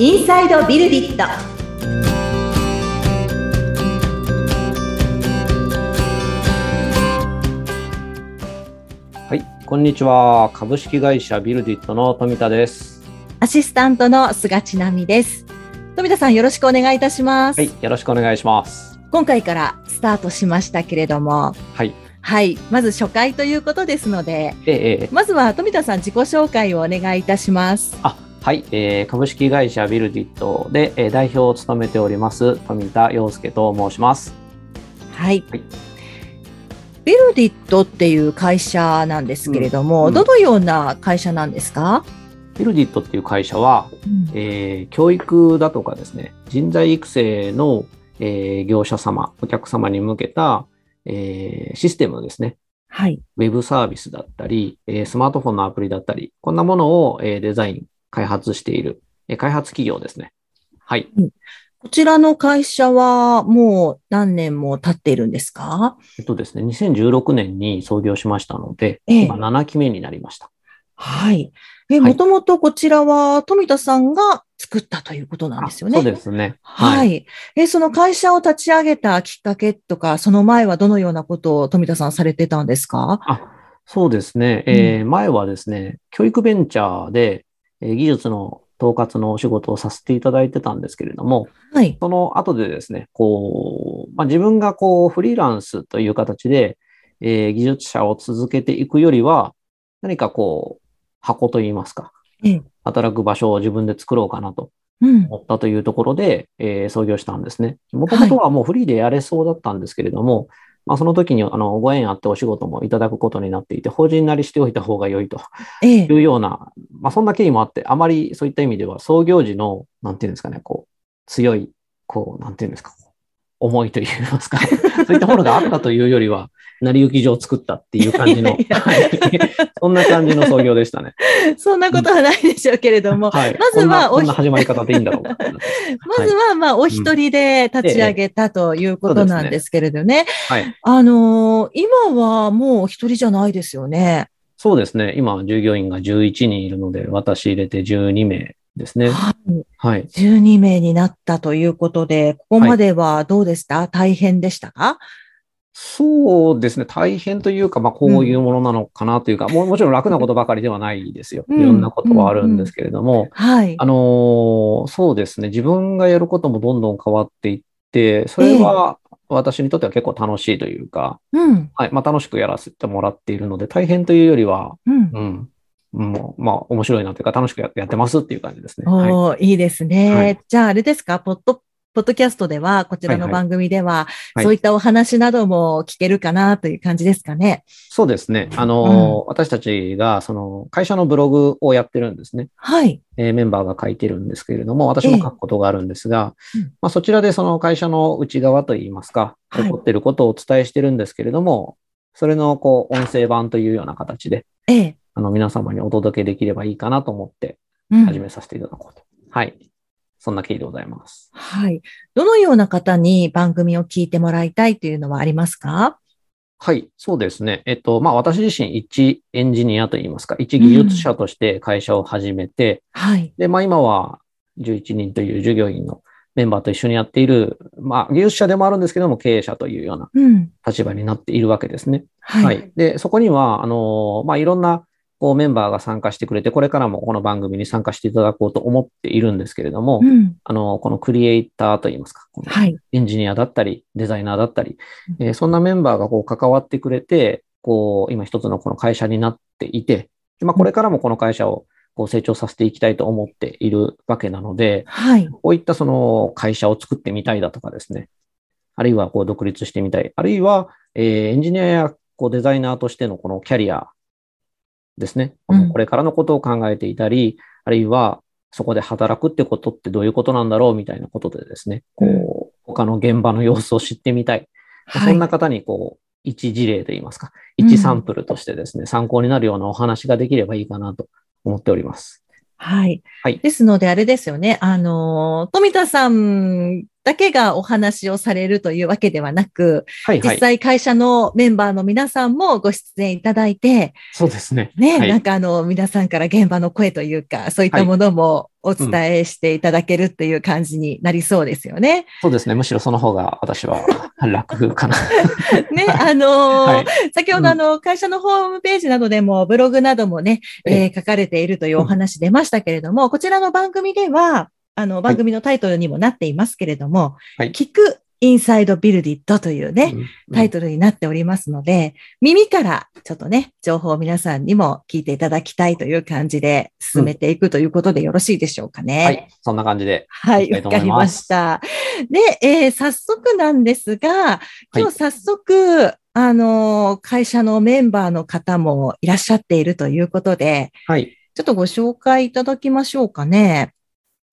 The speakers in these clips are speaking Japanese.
インサイドビルディット。はい、こんにちは。株式会社ビルディットの富田です。アシスタントの菅千奈美です。富田さんよろしくお願いいたします、はい、よろしくお願いします。今回からスタートしましたけれども。はい、はいまず初回ということですのでええええ。まずは富田さん自己紹介をお願いいたします。あ、はい、えー株式会社ビルディットで、えー代表を務めております富田洋介と申します。はい、はい。ビルディットっていう会社なんですけれども、うんどのような会社なんですか、ビルディットっていう会社は、えー教育だとかですね、人材育成の、えー業者様、お客様に向けた、えーシステムですね。はい、ウェブサービスだったり、えースマートフォンのアプリだったり、こんなものを、えーデザイン、開発している、えー開発企業ですね。はい。こちらの会社はもう何年も経っているんですか？えっとですね、2016年に創業しましたので、ええ今7期目になりました。はい。え、はいもともとこちらは富田さんが作ったということなんですよね。あそうですね。はい。え、その会社を立ち上げたきっかけとか、その前はどのようなことを富田さんされてたんですか？あ、そうですね。えー前はですね、教育ベンチャーで、えー技術の統括のお仕事をさせていただいてたんですけれども、はい。その後でですね、こう、まあ、自分がこう、フリーランスという形で、えー技術者を続けていくよりは、何かこう、箱といいますか、ええ働く場所を自分で作ろうかなとうん。思ったというところで、えー創業したんですね。もともとはもうフリーでやれそうだったんですけれども、まあ、その時にあのご縁あってお仕事もいただくことになっていて、法人なりしておいた方が良いとええ。いうような、まあ、そんな経緯もあって、あまりそういった意味では創業時の、なんていうんですかね、こう、強い、こう、なんていうんですか、思いといいますか、そういったものがあったというよりは、成り行き上作ったっていう感じの、い そんな感じの創業でしたね。そんなことはないでしょうけれども、はい。まずはおこんな始まり方でいいんだろうか。まずは、まあ、お一人で立ち上げたということなんですけれどね。はい。あのー今はもうお一人じゃないですよね。そうですね。今、従業員が11人いるので、私入れて12名ですね。はい。はい。12名になったということで、ここまではどうでした、大変でしたか？そうですね。大変というか、まあ、こういうものなのかなというか、ももちろん楽なことばかりではないですよ。いうんろんなことはあるんですけれども、はい。あのーそうですね。自分がやることもどんどん変わっていって、それは私にとっては結構楽しいというか、うん。はい。まあ、楽しくやらせてもらっているので、大変というよりは、うん。うん。もう、まあ、面白いなというか、楽しくややってますっていう感じですね。はい。おーいいですね。はいじゃあ、あれですか、ポッド、ポッドキャストでは、こちらのはいはい番組では、はいそういったお話なども聞けるかなという感じですかね？そうですね。あのー私たちが、その、会社のブログをやってるんですね。はい。えーメンバーが書いてるんですけれども、私も書くことがあるんですが、ええうんまあ、そちらでその会社の内側といいますか、はい起こっていることをお伝えしてるんですけれども、それのこう音声版というような形で、ええ。あの皆様にお届けできればいいかなと思ってうん始めさせていただこうと。はい。そんな経緯でございます。はい。どのような方に番組を聞いてもらいたいというのはありますか？はい、そうですね。えっと、まあ、私自身一エンジニアといいますか、一技術者として会社を始めて、はい。で、まあ今は11人という従業員のメンバーと一緒にやっている、まあ技術者でもあるんですけども、経営者というようなうん。立場になっているわけですね。はい。はい。で、そこには、あの、まあいろんなこうメンバーが参加してくれて、これからもこの番組に参加していただこうと思っているんですけれども、うん。あの、このクリエイターといいますか。エンジニアだったり、デザイナーだったり、えーそんなメンバーがこう関わってくれて、こう、今一つのこの会社になっていて、でまあ、これからもこの会社をこう成長させていきたいと思っているわけなので、はい。こういったその会社を作ってみたいだとかですね、あるいはこう独立してみたい、あるいは、えーエンジニアやこうデザイナーとしてのこのキャリアですね、うんこれからのことを考えていたり、あるいはそこで働くってことってどういうことなんだろうみたいなことでですね、こう、他の現場の様子を知ってみたい。はいそんな方にこう、一事例といいますか、うん一サンプルとしてですね、参考になるようなお話ができればいいかなと思っております。はい。はいですので、あれですよね。あの、富田さんだけがお話をされるというわけではなく、はいはい。実際会社のメンバーの皆さんもご出演いただいて、そうですね。ね、はいなんかあの、皆さんから現場の声というか、そういったものもおお伝えしていただけるっていう感じになりそうですよね。そうですね。むしろその方が私は楽かな。ね、あのーはい先ほどあの、会社のホームページなどでも、ブログなどもね、ええー書かれているというお話出ましたけれども、こちらの番組では、あの、番組のタイトルにもなっていますけれども、はい聞くインサイドビルディットというね、うんタイトルになっておりますので、耳からちょっとね、情報を皆さんにも聞いていただきたいという感じで進めていくということでよろしいでしょうかね。はい。そんな感じで。はい、わかりました。で、えー早速なんですが、今日早速、あのー会社のメンバーの方もいらっしゃっているということで、はい。ちょっとご紹介いただきましょうかね。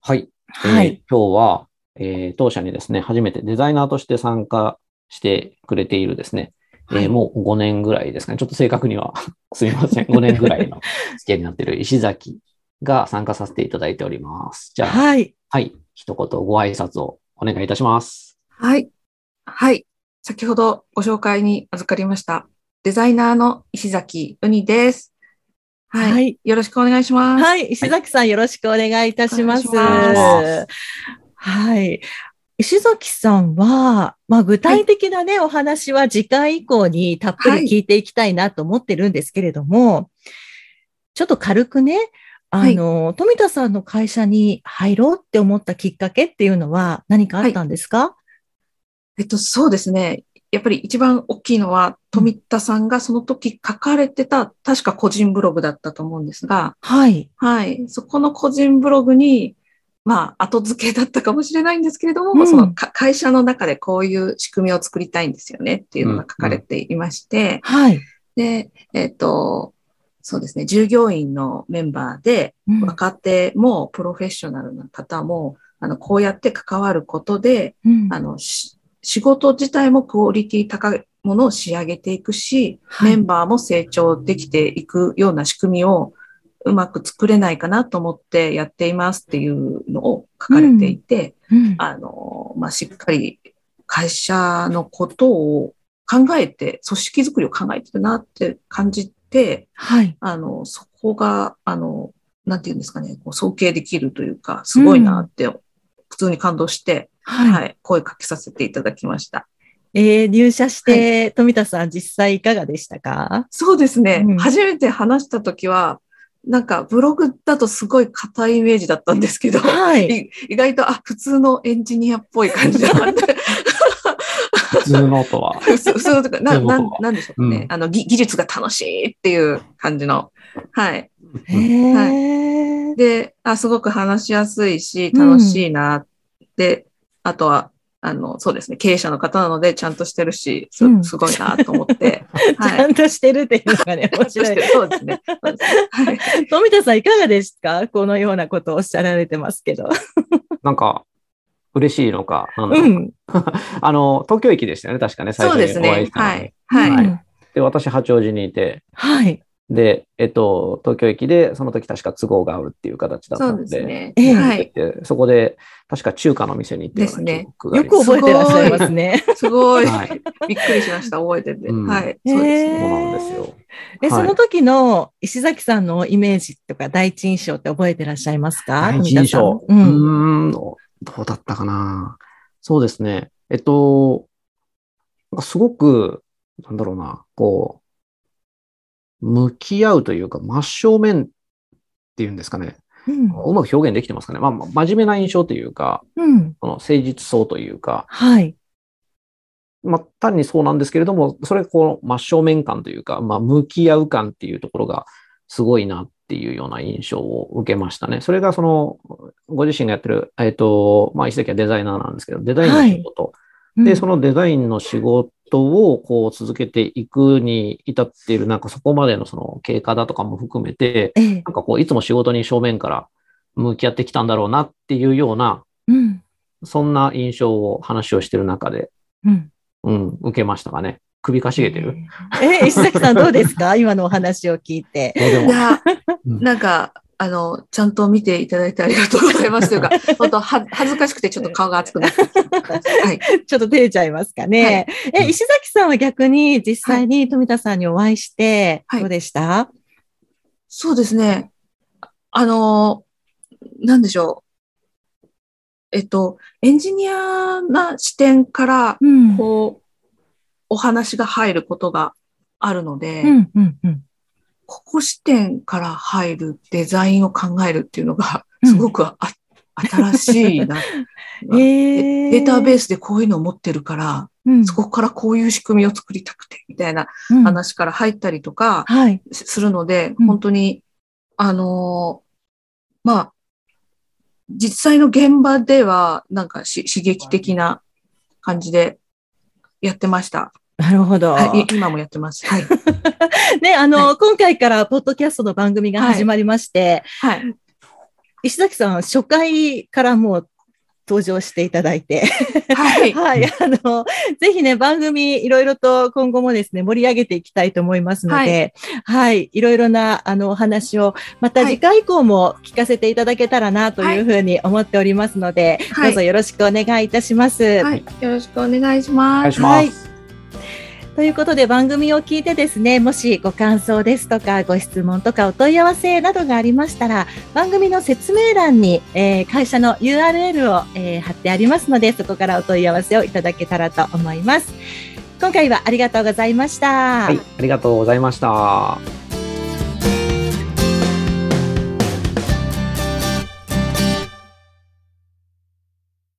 はい。えーはい。今日は、えー当社にですね、初めてデザイナーとして参加してくれているですね、はいえーもう5年ぐらいですかね。ちょっと正確には すみません。5年ぐらいの付き合いになっている石崎が参加させていただいております。じゃあ、はい、はい。一言ご挨拶をお願いいたします。はい。はい。先ほどご紹介に預かりました。デザイナーの石崎うにです。はい。はいよろしくお願いします。はい。石崎さんよろしくお願いいたします。ますはい。石崎さんは、まあ具体的なね、お話は次回以降にたっぷり聞いていきたいなと思ってるんですけれども、ちょっと軽くね、あの、富田さんの会社に入ろうって思ったきっかけっていうのは何かあったんですか、えっと、そうですね。やっぱり一番大きいのは、富田さんがその時書かれてた、確か個人ブログだったと思うんですが、はい。はい。そこの個人ブログに、まあ、後付けだったかもしれないんですけれども、うん。そのか会社の中でこういう仕組みを作りたいんですよねっていうのが書かれていまして、はい。で、えっ、と、そうですね、従業員のメンバーで、うん。若手もプロフェッショナルな方も、あの、こうやって関わることで、うん。あの、し仕事自体もクオリティ高いものを仕上げていくし、はい。メンバーも成長できていくような仕組みをうまく作れないかなと思ってやっていますっていうのを書かれていて、うん。あの、まあ、しっかり会社のことを考えて、組織づくりを考えてるなって感じて、はい。あの、そこが、あの、なんていうんですかね、こう尊敬できるというか、すごいなって、普通に感動して、はい。はい、声かけさせていただきました。えー入社して、富田さん実際いかがでしたか？そうですね、うん初めて話したときは、なんかブログだとすごい硬いイメージだったんですけど、はい。い意外と、あ、普通のエンジニアっぽい感じだなって。普通のとは。普通普通のとか、な、ななんでしょうかね。うんあの、ぎ技術が楽しいっていう感じの。はい。へーで、あ、すごく話しやすいし、うん楽しいな。で、あとは、あの、そうですね、経営者の方なので、ちゃんとしてるし、すうんすごいなと思って。ちゃんとしてるっていうのがね、面白い。そうですね。そうですねはい。富田さんいかがですか？このようなことをおっしゃられてますけど。なんか、嬉しいのか、ううん。あの、東京駅でしたよね、確かね、最そう初にお会いですねし。たのはい。はい。うんで、私、八王子にいて、はい。で、えっと、東京駅で、その時確か都合が合うっていう形だったそうので、ですね。ええはい。でそこで、確か中華の店に行ったような記憶があよ。く覚えてらっしゃいますね。すごい。はいびっくりしました。覚えてて。うんはい。そうですそうね。なんですよ。え、はいその時の石崎さんのイメージとか第一印象って覚えてらっしゃいますか？第一印象。うん。うーん、どうだったかな。そうですね。えっと、すごく、なんだろうな、こう、向き合うというか、真正面っていうんですかね。うん。うまく表現できてますかね。まあ、ま真面目な印象というか、うん。この誠実そうというか、はい。まあ、単にそうなんですけれども、それこう真正面感というか、まあ、向き合う感っていうところがすごいなっていうような印象を受けましたね。それがその、ご自身がやってる、えっ、と、まあ、石崎はデザイナーなんですけど、デザインの仕事、で、その、のデザインの仕事をこう続けていくに至っている、なんかそこまでのその経過だとかも含めて、ええ。なんかこう、いつも仕事に正面から向き合ってきたんだろうなっていうような、うん。そんな印象を話をしてる中で、うん。うん、受けましたかね。首かしげてる？え、石崎さんどうですか？今のお話を聞いて。どうでも。いや、うんなんか、あの、ちゃんと見ていただいてありがとうございますというか、本当は恥ずかしくてちょっと顔が熱くなって。はい。ちょっと照れちゃいますかね。うんえ、石崎さんは逆に実際に富田さんにお会いして、はいどうでした、そうですね。あの、なんでしょう。えっと、エンジニアな視点から、うん。こう、お話が入ることがあるので、うん、うん、うん。ここ視点から入るデザインを考えるっていうのが、うんすごくあ、新しいな。えーデータベースでこういうのを持ってるから、うんそこからこういう仕組みを作りたくて、みたいなうん話から入ったりとかはい。すするので、うん本当に、あのーまあ、実際の現場では、なんかし刺激的な感じでやってました。なるほど。はい、い今もやってます。はい。ね、あの、は今回からポッドキャストの番組が始まりまして、はい。石崎さん、初回からもう登場していただいて、はい。はい、あの、ぜひね、番組いろいろと今後もですね、盛り上げていきたいと思いますので、はい、い、ろいろな、あの、お話を、また次回以降も聞かせていただけたらなというふうに思っておりますので、はいどうぞよろしくお願いいたします。はい。よろしくお願いしおます。願いします。はいということで番組を聞いてですね、もしご感想ですとかご質問とかお問い合わせなどがありましたら、番組の説明欄に、えー会社の URL を、えー貼ってありますので、そこからお問い合わせをいただけたらと思います。今回はありがとうございました。はい、ありがとうございました。